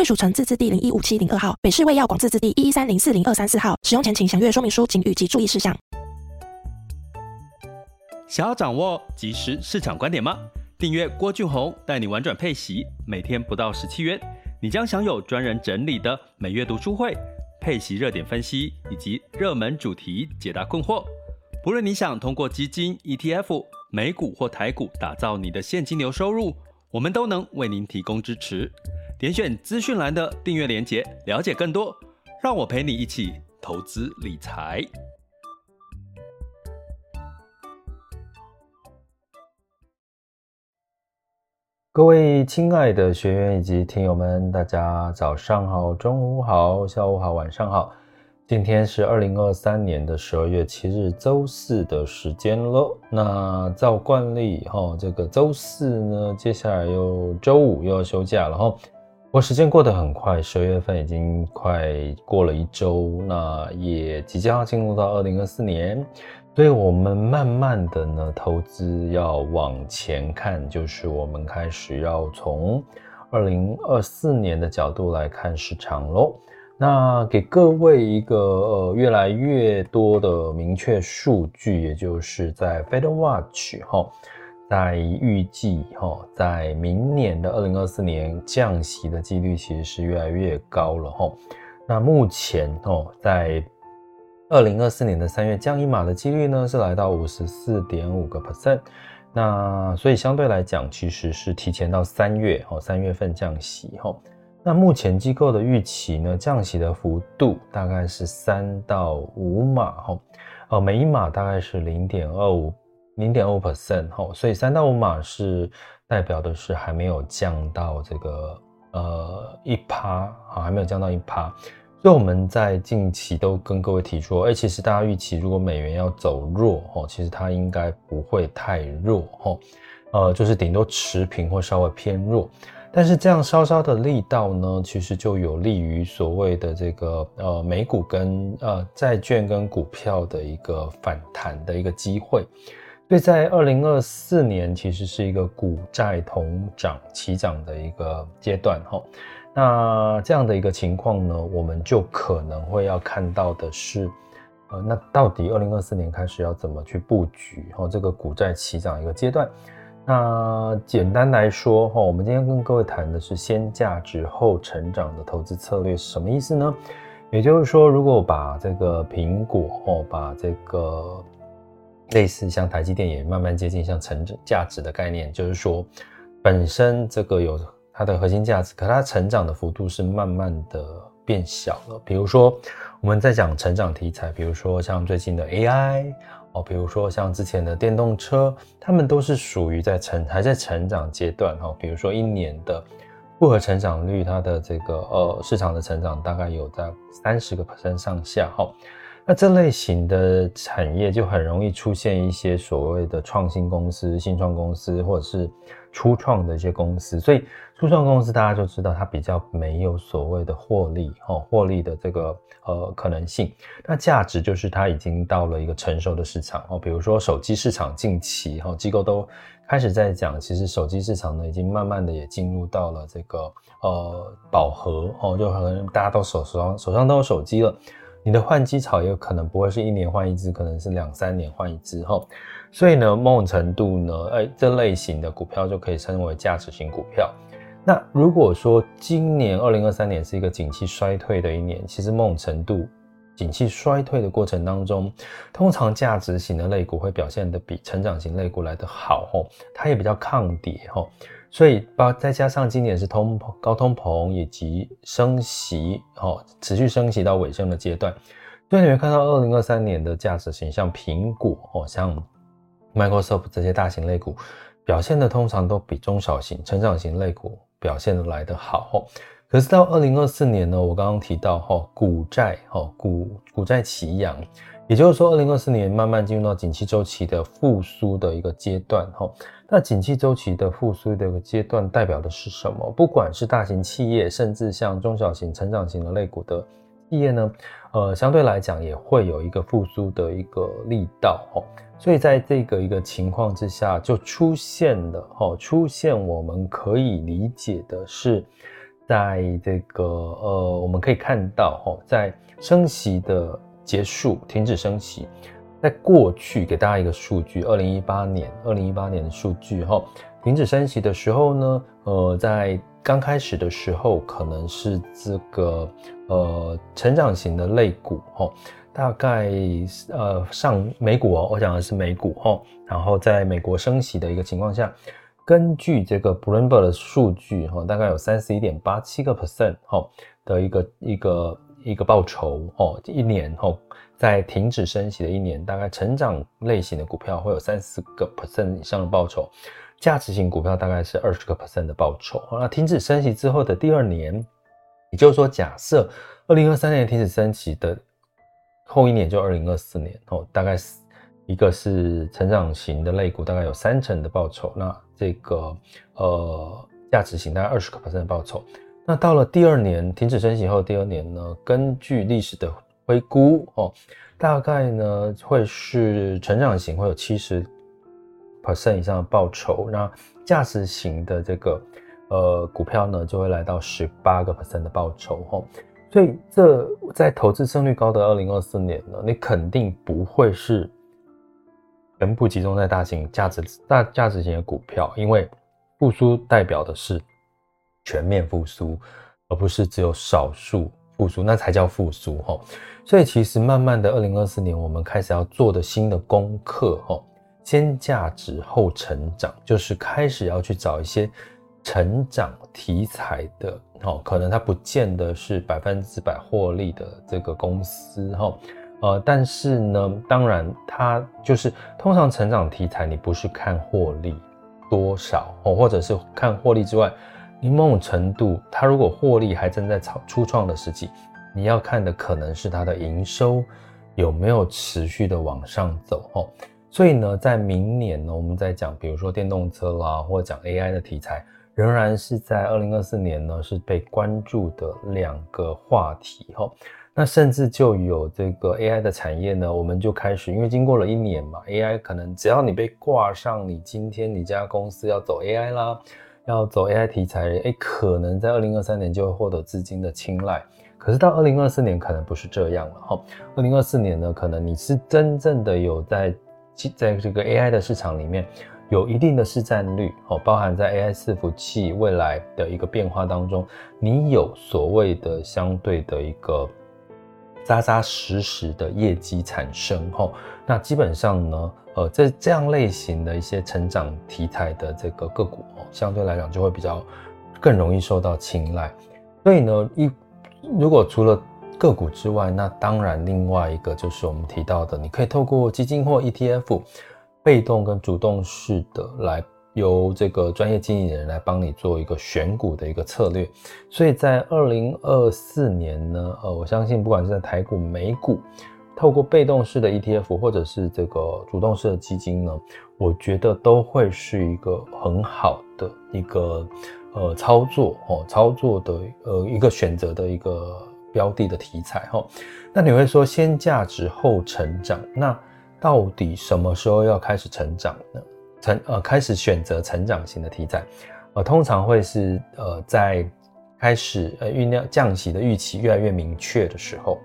贵属城自治地零一五七零二号，北市卫药广自治地一一三零四零二三四号。使用前请详阅说明书、警语及注意事项。想要掌握即时市场观点吗？订阅郭俊宏带你玩转配息，每天不到十七元，你将享有专人整理的每月读书会、配息热点分析以及热门主题解答困惑。不论你想通过基金、ETF、美股或台股打造你的现金流收入，我们都能为您提供支持。点选资讯栏的订阅链接，了解更多。让我陪你一起投资理财。各位亲爱的学员以及听友们，大家早上好、中午好、下午好、晚上好。今天是二零二三年的十二月七日，周四的时间喽。那照惯例，哈，这个周四呢，接下来又周五又要休假了，哈。我时间过得很快，十二月份已经快过了一周，那也即将要进入到二零二四年，所以我们慢慢的呢，投资要往前看，就是我们开始要从二零二四年的角度来看市场喽。那给各位一个呃越来越多的明确数据，也就是在 FedWatch 哈。在预计哈，在明年的二零二四年降息的几率其实是越来越高了哈。那目前哦，在二零二四年的三月降一码的几率呢是来到五十四点五个 percent。那所以相对来讲，其实是提前到三月哦，三月份降息哈。那目前机构的预期呢，降息的幅度大概是三到五码哈，呃，每一码大概是零点二五。零点五 percent 哈，所以三到五码是代表的是还没有降到这个呃一趴，好，还没有降到一趴。所以我们在近期都跟各位提出，哎，其实大家预期如果美元要走弱哈，其实它应该不会太弱哈，呃，就是顶多持平或稍微偏弱。但是这样稍稍的力道呢，其实就有利于所谓的这个呃美股跟呃债券跟股票的一个反弹的一个机会。所以在二零二四年，其实是一个股债同涨齐涨的一个阶段哈。那这样的一个情况呢，我们就可能会要看到的是，呃，那到底二零二四年开始要怎么去布局哈？这个股债齐涨一个阶段。那简单来说哈，我们今天跟各位谈的是先价值后成长的投资策略是什么意思呢？也就是说，如果把这个苹果哦，把这个类似像台积电也慢慢接近像成长价值的概念，就是说本身这个有它的核心价值，可它成长的幅度是慢慢的变小了。比如说我们在讲成长题材，比如说像最近的 AI 哦，比如说像之前的电动车，它们都是属于在成还在成长阶段哈。比如说一年的复合成长率，它的这个呃市场的成长大概有在三十个 percent 上下哈。那这类型的产业就很容易出现一些所谓的创新公司、新创公司，或者是初创的一些公司。所以初创公司大家就知道它比较没有所谓的获利，哈，获利的这个呃可能性。那价值就是它已经到了一个成熟的市场，哦，比如说手机市场近期哈机构都开始在讲，其实手机市场呢已经慢慢的也进入到了这个呃饱和，哦，就可能大家都手手上手上都有手机了。你的换机潮也有可能不会是一年换一支，可能是两三年换一支哈。所以呢，某种程度呢，哎，这类型的股票就可以称为价值型股票。那如果说今年二零二三年是一个景气衰退的一年，其实某种程度，景气衰退的过程当中，通常价值型的类股会表现得比成长型类股来得好哈，它也比较抗跌哈。所以，包再加上今年是通膨、高通膨以及升息，哦，持续升息到尾声的阶段，所以你会看到二零二三年的价值型，像苹果，哦，像 Microsoft 这些大型类股，表现的通常都比中小型、成长型类股表现的来得好，可是到二零二四年呢，我刚刚提到哈，股债哈，股股债齐扬，也就是说，二零二四年慢慢进入到景气周期的复苏的一个阶段哈。那景气周期的复苏的一个阶段代表的是什么？不管是大型企业，甚至像中小型、成长型的类股的企业呢，呃，相对来讲也会有一个复苏的一个力道哈。所以在这个一个情况之下，就出现了哈，出现我们可以理解的是，在这个呃，我们可以看到哈，在升息的结束，停止升息，在过去给大家一个数据，二零一八年，二零一八年的数据哈，停止升息的时候呢，呃，在刚开始的时候，可能是这个呃成长型的类股哈。大概呃上美股哦，我讲的是美股哈，然后在美国升息的一个情况下，根据这个 Bloomberg 的数据哈，大概有三十一点八七个 percent 哈的一个一个一个报酬哦，一年后在停止升息的一年，大概成长类型的股票会有三四个 percent 以上的报酬，价值型股票大概是二十个 percent 的报酬。那停止升息之后的第二年，也就是说，假设二零二三年停止升息的。后一年就二零二四年哦，大概是一个是成长型的类股，大概有三成的报酬。那这个呃价值型大概二十个 percent 的报酬。那到了第二年停止升息后，第二年呢，根据历史的回估哦，大概呢会是成长型会有七十 percent 以上的报酬。那价值型的这个呃股票呢，就会来到十八个 percent 的报酬哦。所以，这在投资胜率高的二零二四年呢，你肯定不会是全部集中在大型价值大价值型的股票，因为复苏代表的是全面复苏，而不是只有少数复苏，那才叫复苏哈。所以，其实慢慢的，二零二四年我们开始要做的新的功课哈，先价值后成长，就是开始要去找一些。成长题材的，哦，可能它不见得是百分之百获利的这个公司，哈，呃，但是呢，当然它就是通常成长题材，你不是看获利多少，哦，或者是看获利之外，你某种程度，它如果获利还正在初初创的时期，你要看的可能是它的营收有没有持续的往上走，哦，所以呢，在明年呢，我们在讲，比如说电动车啦，或者讲 AI 的题材。仍然是在二零二四年呢，是被关注的两个话题哦。那甚至就有这个 AI 的产业呢，我们就开始，因为经过了一年嘛，AI 可能只要你被挂上，你今天你家公司要走 AI 啦，要走 AI 题材，诶，可能在二零二三年就会获得资金的青睐。可是到二零二四年可能不是这样了哈。二零二四年呢，可能你是真正的有在在这个 AI 的市场里面。有一定的市占率哦，包含在 AI 伺服器未来的一个变化当中，你有所谓的相对的一个扎扎实实的业绩产生哈，那基本上呢，呃，这这样类型的一些成长题材的这个个股哦，相对来讲就会比较更容易受到青睐。所以呢，一如果除了个股之外，那当然另外一个就是我们提到的，你可以透过基金或 ETF。被动跟主动式的来由这个专业经理人来帮你做一个选股的一个策略，所以在二零二四年呢，呃，我相信不管是在台股、美股，透过被动式的 ETF 或者是这个主动式的基金呢，我觉得都会是一个很好的一个呃操作哦，操作的呃一个选择的一个标的的题材哈。那你会说先价值后成长那？到底什么时候要开始成长呢？成呃，开始选择成长型的题材，呃，通常会是呃，在开始呃酝酿降息的预期越来越明确的时候，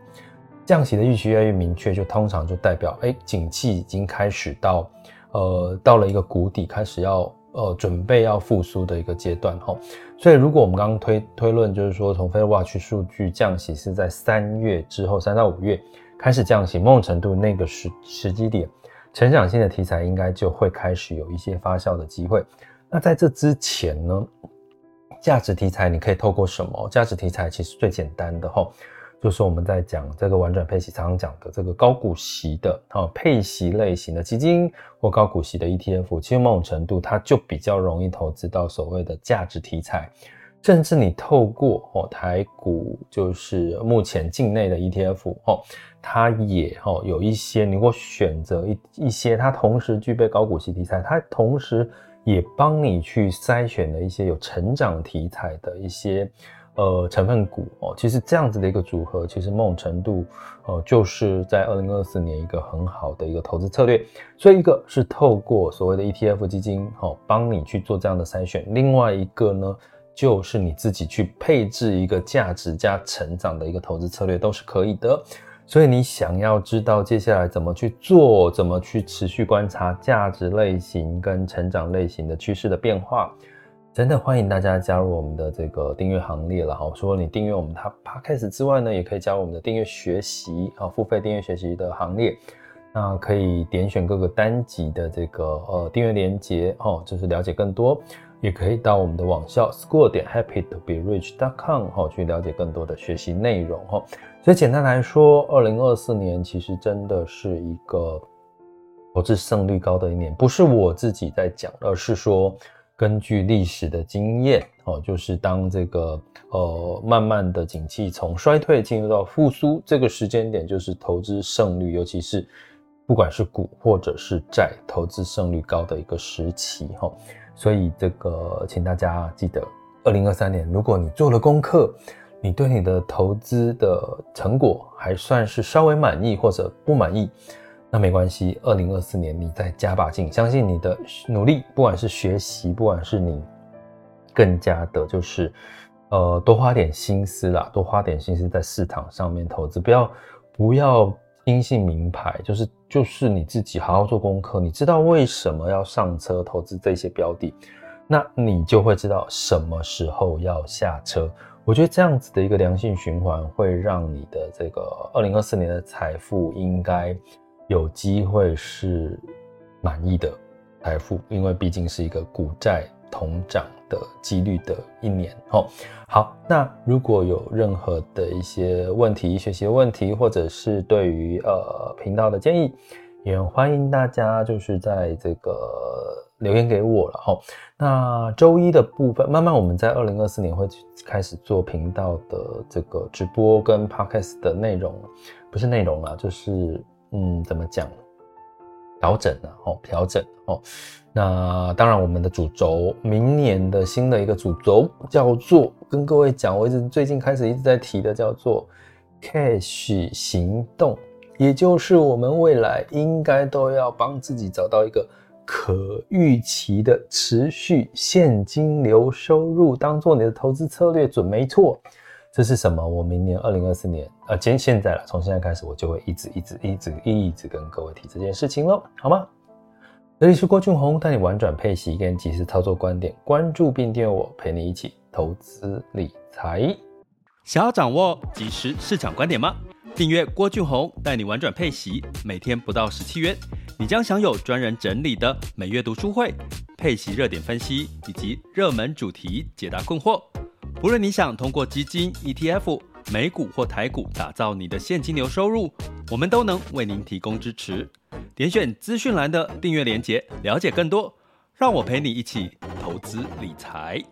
降息的预期越来越明确，就通常就代表哎，景气已经开始到呃到了一个谷底，开始要呃准备要复苏的一个阶段哈。所以如果我们刚刚推推论，就是说从 FedWatch 数据降息是在三月之后，三到五月。开始降息，某种程度那个时时机点，成长性的题材应该就会开始有一些发酵的机会。那在这之前呢，价值题材你可以透过什么？价值题材其实最简单的齁，就是我们在讲这个玩转配息常常讲的这个高股息的啊配息类型的基金或高股息的 ETF，其实某种程度它就比较容易投资到所谓的价值题材。甚至你透过哦台股，就是目前境内的 ETF 哦，它也哦有一些，你如果选择一一些，它同时具备高股息题材，它同时也帮你去筛选了一些有成长题材的一些。呃，成分股哦，其实这样子的一个组合，其实某种程度，呃，就是在二零二四年一个很好的一个投资策略。所以一个是透过所谓的 ETF 基金，哦，帮你去做这样的筛选；另外一个呢，就是你自己去配置一个价值加成长的一个投资策略，都是可以的。所以你想要知道接下来怎么去做，怎么去持续观察价值类型跟成长类型的趋势的变化。真的欢迎大家加入我们的这个订阅行列了哈！除了你订阅我们它 Podcast 之外呢，也可以加入我们的订阅学习啊，付费订阅学习的行列。那可以点选各个单集的这个呃订阅连接哦，就是了解更多。也可以到我们的网校 school 点 happy to be rich dot com 哈，去了解更多的学习内容哈。所以简单来说，二零二四年其实真的是一个投资胜率高的一年，不是我自己在讲，而是说。根据历史的经验，哦，就是当这个呃慢慢的景气从衰退进入到复苏，这个时间点就是投资胜率，尤其是不管是股或者是债，投资胜率高的一个时期，哈。所以这个，请大家记得，二零二三年，如果你做了功课，你对你的投资的成果还算是稍微满意或者不满意。那没关系，二零二四年你再加把劲，相信你的努力，不管是学习，不管是你更加的，就是呃多花点心思啦，多花点心思在市场上面投资，不要不要听信名牌，就是就是你自己好好做功课，你知道为什么要上车投资这些标的，那你就会知道什么时候要下车。我觉得这样子的一个良性循环，会让你的这个二零二四年的财富应该。有机会是满意的财富，因为毕竟是一个股债同涨的几率的一年。哦，好，那如果有任何的一些问题、学习问题，或者是对于呃频道的建议，也欢迎大家就是在这个留言给我了。哈，那周一的部分，慢慢我们在二零二四年会开始做频道的这个直播跟 podcast 的内容，不是内容啦，就是。嗯，怎么讲？调整了哦，调整哦。那当然，我们的主轴，明年的新的一个主轴叫做，跟各位讲，我一直最近开始一直在提的，叫做 cash 行动，也就是我们未来应该都要帮自己找到一个可预期的持续现金流收入，当做你的投资策略准没错。这是什么？我明年二零二四年，呃，今天现在了，从现在开始，我就会一直一直一直一直跟各位提这件事情喽，好吗？这里是郭俊宏，带你玩转配息跟及时操作观点，关注并订阅我，陪你一起投资理财。想要掌握及时市场观点吗？订阅郭俊宏，带你玩转配息，每天不到十七元，你将享有专人整理的每月读书会、配息热点分析以及热门主题解答困惑。不论你想通过基金、ETF、美股或台股打造你的现金流收入，我们都能为您提供支持。点选资讯栏的订阅链接，了解更多。让我陪你一起投资理财。